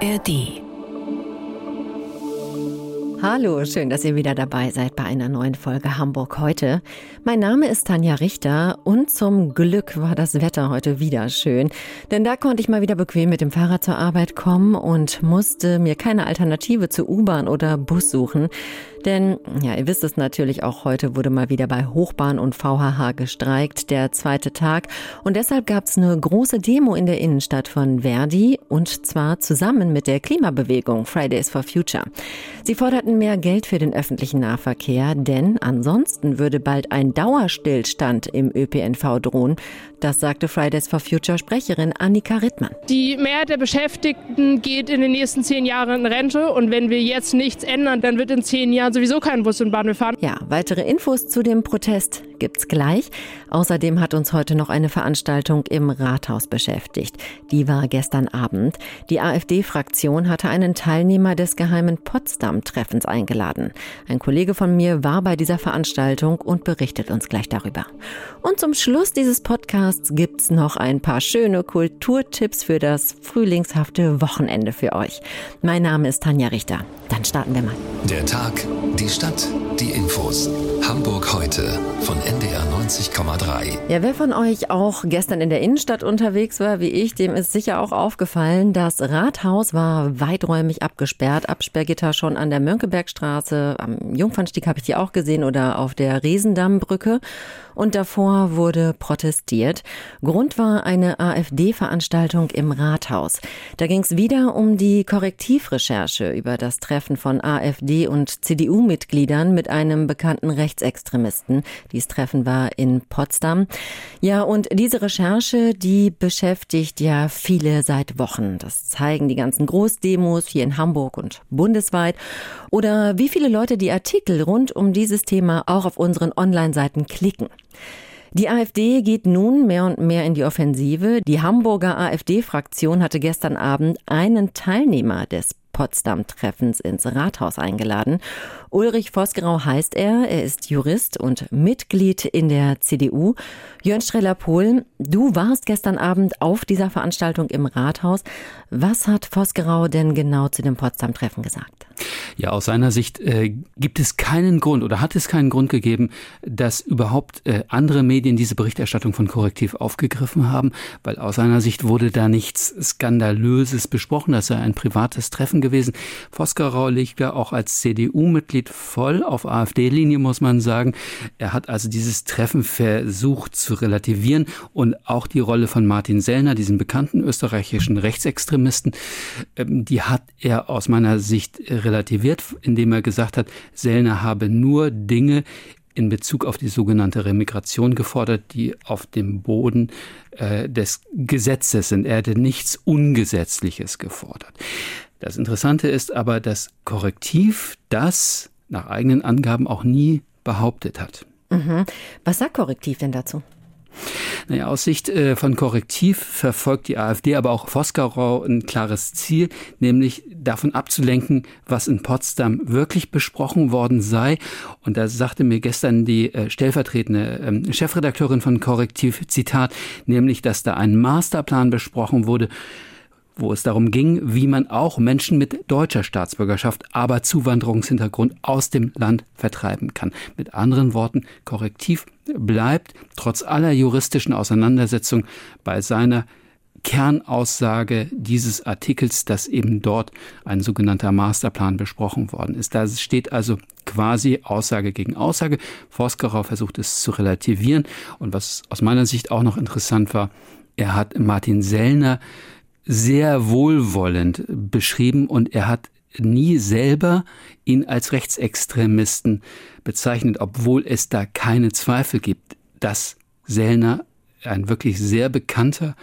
ARD. Hallo, schön, dass ihr wieder dabei seid bei einer neuen Folge Hamburg heute. Mein Name ist Tanja Richter und zum Glück war das Wetter heute wieder schön, denn da konnte ich mal wieder bequem mit dem Fahrrad zur Arbeit kommen und musste mir keine Alternative zu U-Bahn oder Bus suchen. Denn, ja, ihr wisst es natürlich, auch heute wurde mal wieder bei Hochbahn und VHH gestreikt, der zweite Tag. Und deshalb gab es eine große Demo in der Innenstadt von Verdi und zwar zusammen mit der Klimabewegung Fridays for Future. Sie forderten mehr Geld für den öffentlichen Nahverkehr, denn ansonsten würde bald ein Dauerstillstand im ÖPNV drohen. Das sagte Fridays for Future Sprecherin Annika Rittmann. Die Mehrheit der Beschäftigten geht in den nächsten zehn Jahren in Rente und wenn wir jetzt nichts ändern, dann wird in zehn Jahren sowieso kein Bus und Bahn mehr fahren. Ja, weitere Infos zu dem Protest gibt's gleich. Außerdem hat uns heute noch eine Veranstaltung im Rathaus beschäftigt. Die war gestern Abend. Die AfD-Fraktion hatte einen Teilnehmer des geheimen Potsdam-Treffens eingeladen. Ein Kollege von mir war bei dieser Veranstaltung und berichtet uns gleich darüber. Und zum Schluss dieses Podcasts gibt's noch ein paar schöne Kulturtipps für das frühlingshafte Wochenende für euch. Mein Name ist Tanja Richter. Dann starten wir mal. Der Tag, die Stadt, die Infos. Hamburg heute von NDR 90,3. Ja, wer von euch auch gestern in der Innenstadt unterwegs war, wie ich, dem ist sicher auch aufgefallen, das Rathaus war weiträumig abgesperrt. Absperrgitter schon an der Mönckebergstraße, am Jungfernstieg habe ich die auch gesehen oder auf der Riesendammbrücke. Und davor wurde protestiert. Grund war eine AfD-Veranstaltung im Rathaus. Da ging es wieder um die Korrektivrecherche über das Treffen von AfD und CDU-Mitgliedern mit einem bekannten Rechtsextremisten. Dies Treffen war in Potsdam. Ja, und diese Recherche, die beschäftigt ja viele seit Wochen. Das zeigen die ganzen Großdemos hier in Hamburg und bundesweit. Oder wie viele Leute die Artikel rund um dieses Thema auch auf unseren Online-Seiten klicken. Die AfD geht nun mehr und mehr in die Offensive. Die Hamburger AfD-Fraktion hatte gestern Abend einen Teilnehmer des Potsdam-Treffens ins Rathaus eingeladen. Ulrich Vosgerau heißt er. Er ist Jurist und Mitglied in der CDU. Jörn Streller-Pohl, du warst gestern Abend auf dieser Veranstaltung im Rathaus. Was hat Vosgerau denn genau zu dem Potsdam-Treffen gesagt? Ja, aus seiner Sicht äh, gibt es keinen Grund oder hat es keinen Grund gegeben, dass überhaupt äh, andere Medien diese Berichterstattung von Korrektiv aufgegriffen haben, weil aus seiner Sicht wurde da nichts Skandalöses besprochen. Das sei ein privates Treffen gewesen. Vosgerau liegt ja auch als CDU-Mitglied voll auf AfD-Linie, muss man sagen. Er hat also dieses Treffen versucht zu relativieren und auch die Rolle von Martin Sellner, diesem bekannten österreichischen Rechtsextremisten, ähm, die hat er aus meiner Sicht relativiert, indem er gesagt hat, Sellner habe nur Dinge in Bezug auf die sogenannte Remigration gefordert, die auf dem Boden äh, des Gesetzes sind. Er hätte nichts Ungesetzliches gefordert. Das Interessante ist aber, dass Korrektiv das nach eigenen Angaben auch nie behauptet hat. Mhm. Was sagt Korrektiv denn dazu? Naja, aus Sicht äh, von Korrektiv verfolgt die AfD, aber auch Vosgerau ein klares Ziel, nämlich davon abzulenken, was in Potsdam wirklich besprochen worden sei. Und da sagte mir gestern die äh, stellvertretende ähm, Chefredakteurin von Korrektiv, Zitat, nämlich, dass da ein Masterplan besprochen wurde, wo es darum ging, wie man auch Menschen mit deutscher Staatsbürgerschaft, aber Zuwanderungshintergrund aus dem Land vertreiben kann. Mit anderen Worten, Korrektiv bleibt trotz aller juristischen Auseinandersetzung bei seiner Kernaussage dieses Artikels, dass eben dort ein sogenannter Masterplan besprochen worden ist. Da steht also quasi Aussage gegen Aussage. Vosgerau versucht es zu relativieren. Und was aus meiner Sicht auch noch interessant war, er hat Martin Sellner sehr wohlwollend beschrieben und er hat nie selber ihn als Rechtsextremisten bezeichnet, obwohl es da keine Zweifel gibt, dass Sellner ein wirklich sehr bekannter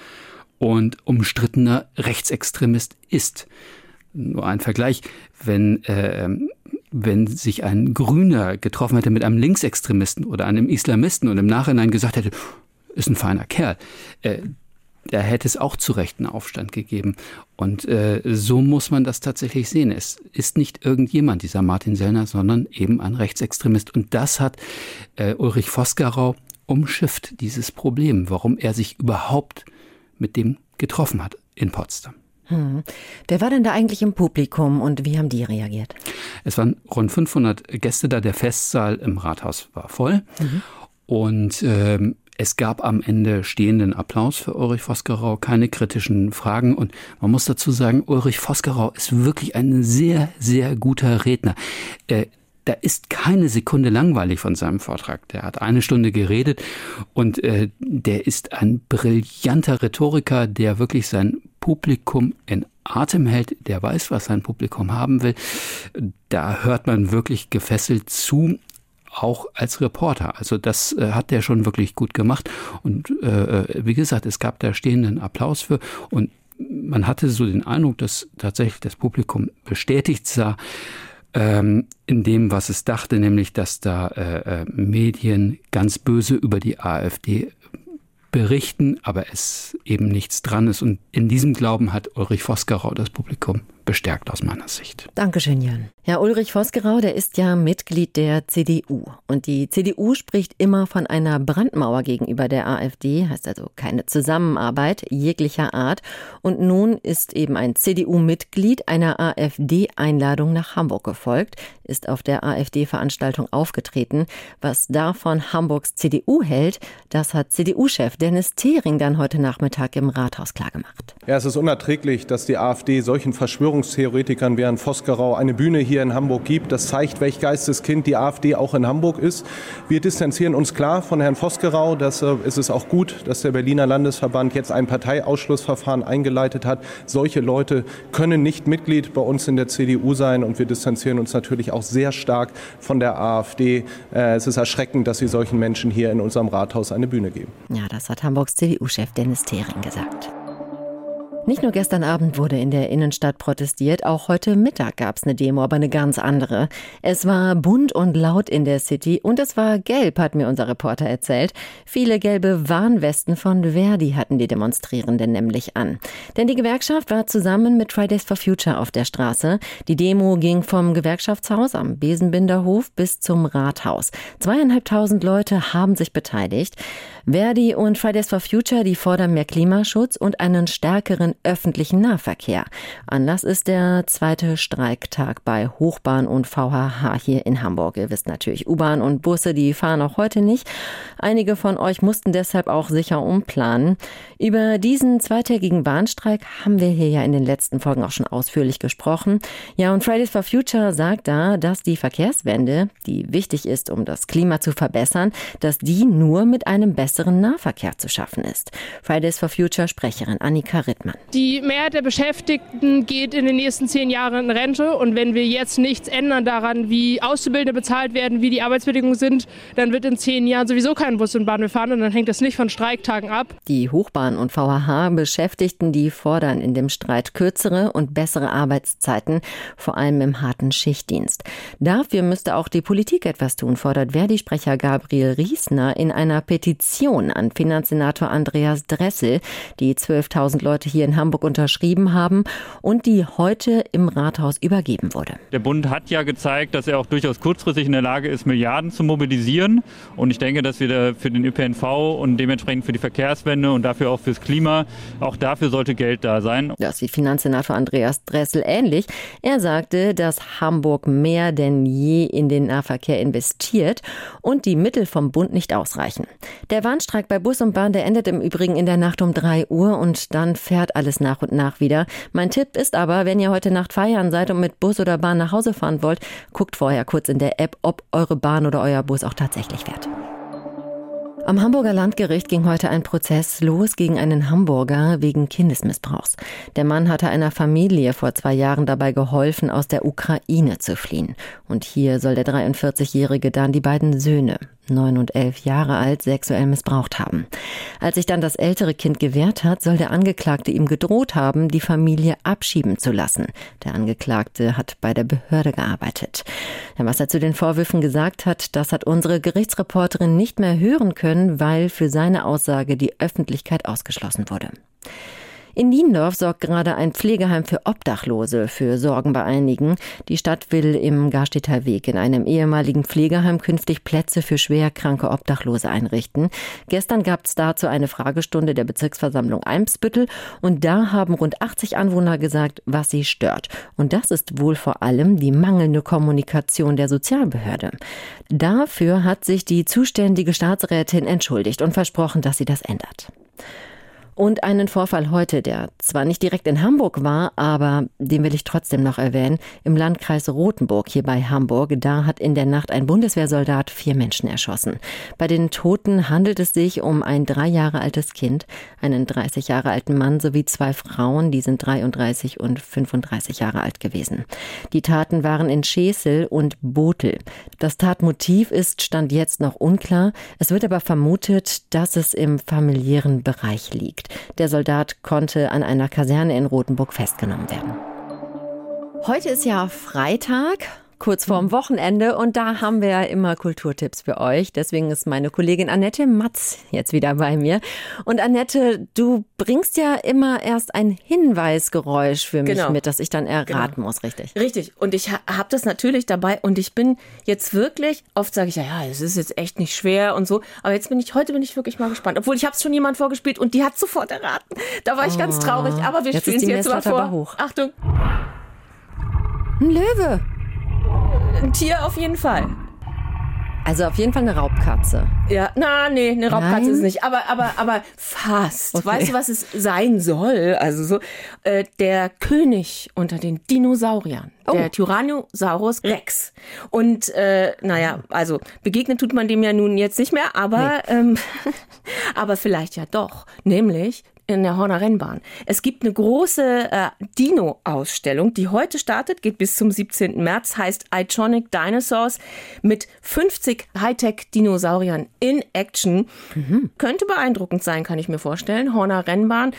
und umstrittener Rechtsextremist ist. Nur ein Vergleich, wenn, äh, wenn sich ein Grüner getroffen hätte mit einem Linksextremisten oder einem Islamisten und im Nachhinein gesagt hätte, ist ein feiner Kerl, äh, da hätte es auch zu Recht einen Aufstand gegeben. Und äh, so muss man das tatsächlich sehen. Es ist nicht irgendjemand, dieser Martin Sellner, sondern eben ein Rechtsextremist. Und das hat äh, Ulrich Vosgerau umschifft, dieses Problem, warum er sich überhaupt mit dem getroffen hat in Potsdam. Hm. Wer war denn da eigentlich im Publikum und wie haben die reagiert? Es waren rund 500 Gäste da. Der Festsaal im Rathaus war voll. Mhm. Und ähm, es gab am Ende stehenden Applaus für Ulrich Vosgerau, keine kritischen Fragen. Und man muss dazu sagen, Ulrich Vosgerau ist wirklich ein sehr, sehr guter Redner. Äh, da ist keine Sekunde langweilig von seinem Vortrag. Der hat eine Stunde geredet und äh, der ist ein brillanter Rhetoriker, der wirklich sein Publikum in Atem hält, der weiß, was sein Publikum haben will. Da hört man wirklich gefesselt zu auch als Reporter. Also das äh, hat der schon wirklich gut gemacht. Und äh, äh, wie gesagt, es gab da stehenden Applaus für und man hatte so den Eindruck, dass tatsächlich das Publikum bestätigt sah, ähm, in dem, was es dachte, nämlich, dass da äh, äh Medien ganz böse über die AfD berichten, aber es eben nichts dran ist. Und in diesem Glauben hat Ulrich Vosgerau das Publikum bestärkt aus meiner Sicht. Dankeschön, Jan. Ja, Ulrich Vosgerau, der ist ja Mitglied der CDU. Und die CDU spricht immer von einer Brandmauer gegenüber der AfD, heißt also keine Zusammenarbeit jeglicher Art. Und nun ist eben ein CDU-Mitglied einer AfD-Einladung nach Hamburg gefolgt, ist auf der AfD-Veranstaltung aufgetreten. Was davon Hamburgs CDU hält, das hat CDU-Chef Dennis Thering dann heute Nachmittag im Rathaus klargemacht. Ja, es ist unerträglich, dass die AfD solchen Verschwörungstheoretikern wie Herrn Vosgerau eine Bühne hier hier in Hamburg gibt. Das zeigt, welch Geisteskind die AfD auch in Hamburg ist. Wir distanzieren uns klar von Herrn Vosgerau. Deshalb äh, ist es auch gut, dass der Berliner Landesverband jetzt ein Parteiausschlussverfahren eingeleitet hat. Solche Leute können nicht Mitglied bei uns in der CDU sein und wir distanzieren uns natürlich auch sehr stark von der AfD. Äh, es ist erschreckend, dass sie solchen Menschen hier in unserem Rathaus eine Bühne geben. Ja, das hat Hamburgs CDU-Chef Dennis Thering gesagt. Nicht nur gestern Abend wurde in der Innenstadt protestiert, auch heute Mittag gab es eine Demo, aber eine ganz andere. Es war bunt und laut in der City und es war gelb, hat mir unser Reporter erzählt. Viele gelbe Warnwesten von Verdi hatten die Demonstrierenden nämlich an. Denn die Gewerkschaft war zusammen mit Fridays for Future auf der Straße. Die Demo ging vom Gewerkschaftshaus am Besenbinderhof bis zum Rathaus. Zweieinhalbtausend Leute haben sich beteiligt. Verdi und Fridays for Future, die fordern mehr Klimaschutz und einen stärkeren öffentlichen Nahverkehr. Anlass ist der zweite Streiktag bei Hochbahn und VHH hier in Hamburg. Ihr wisst natürlich, U-Bahn und Busse, die fahren auch heute nicht. Einige von euch mussten deshalb auch sicher umplanen. Über diesen zweitägigen Bahnstreik haben wir hier ja in den letzten Folgen auch schon ausführlich gesprochen. Ja, und Fridays for Future sagt da, dass die Verkehrswende, die wichtig ist, um das Klima zu verbessern, dass die nur mit einem besseren Nahverkehr zu schaffen ist. Fridays for Future Sprecherin Annika Rittmann. Die Mehrheit der Beschäftigten geht in den nächsten zehn Jahren in Rente und wenn wir jetzt nichts ändern daran, wie Auszubildende bezahlt werden, wie die Arbeitsbedingungen sind, dann wird in zehn Jahren sowieso kein Bus und Bahn mehr fahren und dann hängt das nicht von Streiktagen ab. Die Hochbahn und VHH Beschäftigten, die fordern in dem Streit kürzere und bessere Arbeitszeiten, vor allem im harten Schichtdienst. Dafür müsste auch die Politik etwas tun, fordert Verdi-Sprecher Gabriel Riesner in einer Petition Petition an Finanzsenator Andreas Dressel, die 12.000 Leute hier in Hamburg unterschrieben haben und die heute im Rathaus übergeben wurde. Der Bund hat ja gezeigt, dass er auch durchaus kurzfristig in der Lage ist, Milliarden zu mobilisieren. Und ich denke, dass wir für den ÖPNV und dementsprechend für die Verkehrswende und dafür auch fürs Klima, auch dafür sollte Geld da sein. Das sieht Finanzsenator Andreas Dressel ähnlich. Er sagte, dass Hamburg mehr denn je in den Nahverkehr investiert und die Mittel vom Bund nicht ausreichen. Der Warnstreik bei Bus und Bahn, der endet im Übrigen in der Nacht um 3 Uhr und dann fährt alles nach und nach wieder. Mein Tipp ist aber, wenn ihr heute Nacht feiern seid und mit Bus oder Bahn nach Hause fahren wollt, guckt vorher kurz in der App, ob eure Bahn oder euer Bus auch tatsächlich fährt. Am Hamburger Landgericht ging heute ein Prozess los gegen einen Hamburger wegen Kindesmissbrauchs. Der Mann hatte einer Familie vor zwei Jahren dabei geholfen, aus der Ukraine zu fliehen. Und hier soll der 43-Jährige dann die beiden Söhne neun und elf Jahre alt, sexuell missbraucht haben. Als sich dann das ältere Kind gewehrt hat, soll der Angeklagte ihm gedroht haben, die Familie abschieben zu lassen. Der Angeklagte hat bei der Behörde gearbeitet. Was er zu den Vorwürfen gesagt hat, das hat unsere Gerichtsreporterin nicht mehr hören können, weil für seine Aussage die Öffentlichkeit ausgeschlossen wurde. In Niendorf sorgt gerade ein Pflegeheim für Obdachlose für Sorgen bei einigen. Die Stadt will im Garstädter Weg in einem ehemaligen Pflegeheim künftig Plätze für schwerkranke Obdachlose einrichten. Gestern gab es dazu eine Fragestunde der Bezirksversammlung Eimsbüttel und da haben rund 80 Anwohner gesagt, was sie stört. Und das ist wohl vor allem die mangelnde Kommunikation der Sozialbehörde. Dafür hat sich die zuständige Staatsrätin entschuldigt und versprochen, dass sie das ändert. Und einen Vorfall heute, der zwar nicht direkt in Hamburg war, aber den will ich trotzdem noch erwähnen. Im Landkreis Rothenburg hier bei Hamburg, da hat in der Nacht ein Bundeswehrsoldat vier Menschen erschossen. Bei den Toten handelt es sich um ein drei Jahre altes Kind, einen 30 Jahre alten Mann sowie zwei Frauen, die sind 33 und 35 Jahre alt gewesen. Die Taten waren in Schesel und Botel. Das Tatmotiv ist Stand jetzt noch unklar. Es wird aber vermutet, dass es im familiären Bereich liegt. Der Soldat konnte an einer Kaserne in Rothenburg festgenommen werden. Heute ist ja Freitag kurz vorm Wochenende und da haben wir ja immer Kulturtipps für euch. Deswegen ist meine Kollegin Annette Matz jetzt wieder bei mir. Und Annette, du bringst ja immer erst ein Hinweisgeräusch für mich genau. mit, das ich dann erraten genau. muss, richtig? Richtig. Und ich ha habe das natürlich dabei und ich bin jetzt wirklich, oft sage ich ja, ja, es ist jetzt echt nicht schwer und so, aber jetzt bin ich, heute bin ich wirklich mal gespannt. Obwohl ich habe es schon jemand vorgespielt und die hat sofort erraten. Da war ich oh. ganz traurig, aber wir spielen es jetzt mal vor. Hoch. Achtung. Ein Löwe. Ein Tier auf jeden Fall. Also auf jeden Fall eine Raubkatze. Ja, na, nee, eine Raubkatze Nein? ist nicht. Aber, aber, aber fast. Okay. Weißt du, was es sein soll? Also so, äh, der König unter den Dinosauriern. Oh. Der Tyrannosaurus Rex. Und äh, naja, also begegnet tut man dem ja nun jetzt nicht mehr, aber, nee. ähm, aber vielleicht ja doch. Nämlich in der Horner Rennbahn. Es gibt eine große äh, Dino-Ausstellung, die heute startet, geht bis zum 17. März, heißt Iconic Dinosaurs mit 50 Hightech-Dinosauriern in Action. Mhm. Könnte beeindruckend sein, kann ich mir vorstellen. Horner Rennbahn.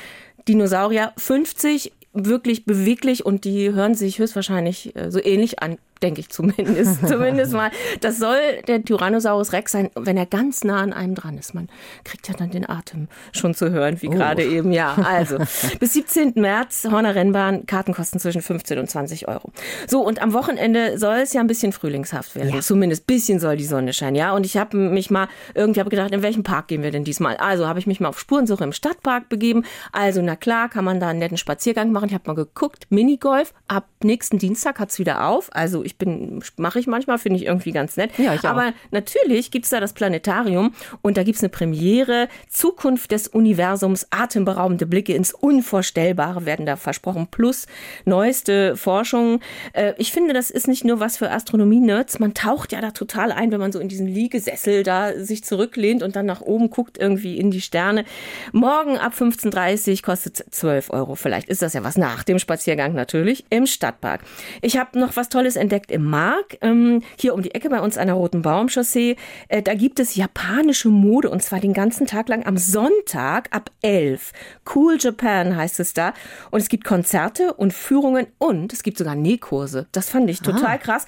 Dinosaurier 50 wirklich beweglich und die hören sich höchstwahrscheinlich äh, so ähnlich an denke ich zumindest. zumindest mal. Das soll der Tyrannosaurus Rex sein, wenn er ganz nah an einem dran ist. Man kriegt ja dann den Atem schon zu hören, wie oh. gerade eben. Ja, also bis 17. März Horner Rennbahn, Karten kosten zwischen 15 und 20 Euro. So, und am Wochenende soll es ja ein bisschen frühlingshaft werden. Ja. Zumindest ein bisschen soll die Sonne scheinen, ja. Und ich habe mich mal irgendwie hab gedacht, in welchen Park gehen wir denn diesmal? Also habe ich mich mal auf Spurensuche im Stadtpark begeben. Also, na klar, kann man da einen netten Spaziergang machen. Ich habe mal geguckt, Minigolf. Ab nächsten Dienstag hat's wieder auf. Also ich bin, mache ich manchmal, finde ich irgendwie ganz nett. Ja, ich auch. Aber natürlich gibt es da das Planetarium und da gibt es eine Premiere. Zukunft des Universums, atemberaubende Blicke ins Unvorstellbare werden da versprochen. Plus neueste Forschung. Äh, ich finde, das ist nicht nur was für Astronomie-Nerds. Man taucht ja da total ein, wenn man so in diesen Liegesessel da sich zurücklehnt und dann nach oben guckt, irgendwie in die Sterne. Morgen ab 15.30 Uhr kostet 12 Euro. Vielleicht ist das ja was nach dem Spaziergang natürlich im Stadtpark. Ich habe noch was Tolles entdeckt direkt im Mark, ähm, hier um die Ecke bei uns an der Roten Baumchaussee. Äh, da gibt es japanische Mode und zwar den ganzen Tag lang am Sonntag ab 11. Cool Japan heißt es da. Und es gibt Konzerte und Führungen und es gibt sogar Nähkurse. Das fand ich total ah. krass.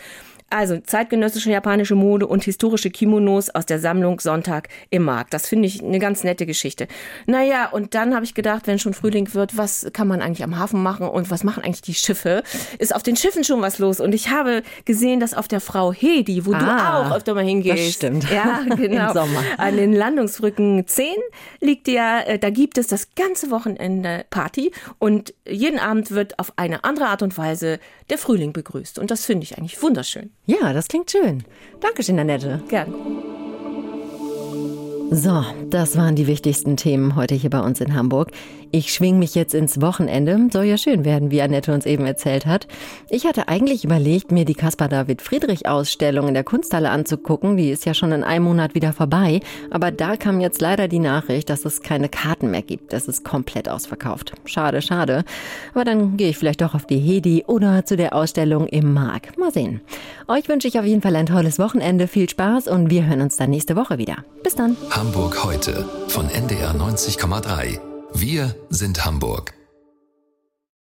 Also zeitgenössische japanische Mode und historische Kimonos aus der Sammlung Sonntag im Markt. Das finde ich eine ganz nette Geschichte. Naja, und dann habe ich gedacht, wenn schon Frühling wird, was kann man eigentlich am Hafen machen und was machen eigentlich die Schiffe? Ist auf den Schiffen schon was los? Und ich habe gesehen, dass auf der Frau Hedi, wo ah, du auch öfter mal hingehst. Das stimmt. Ja, genau. Im Sommer. An den Landungsbrücken 10 liegt ja, äh, da gibt es das ganze Wochenende Party und jeden Abend wird auf eine andere Art und Weise der Frühling begrüßt. Und das finde ich eigentlich wunderschön. Ja, das klingt schön. Dankeschön, Annette. Gern. So, das waren die wichtigsten Themen heute hier bei uns in Hamburg. Ich schwing mich jetzt ins Wochenende. Soll ja schön werden, wie Annette uns eben erzählt hat. Ich hatte eigentlich überlegt, mir die Caspar David Friedrich Ausstellung in der Kunsthalle anzugucken. Die ist ja schon in einem Monat wieder vorbei. Aber da kam jetzt leider die Nachricht, dass es keine Karten mehr gibt. Das ist komplett ausverkauft. Schade, schade. Aber dann gehe ich vielleicht doch auf die Hedi oder zu der Ausstellung im Mark. Mal sehen. Euch wünsche ich auf jeden Fall ein tolles Wochenende. Viel Spaß und wir hören uns dann nächste Woche wieder. Bis dann. Hamburg heute von NDR 90,3. Wir sind Hamburg.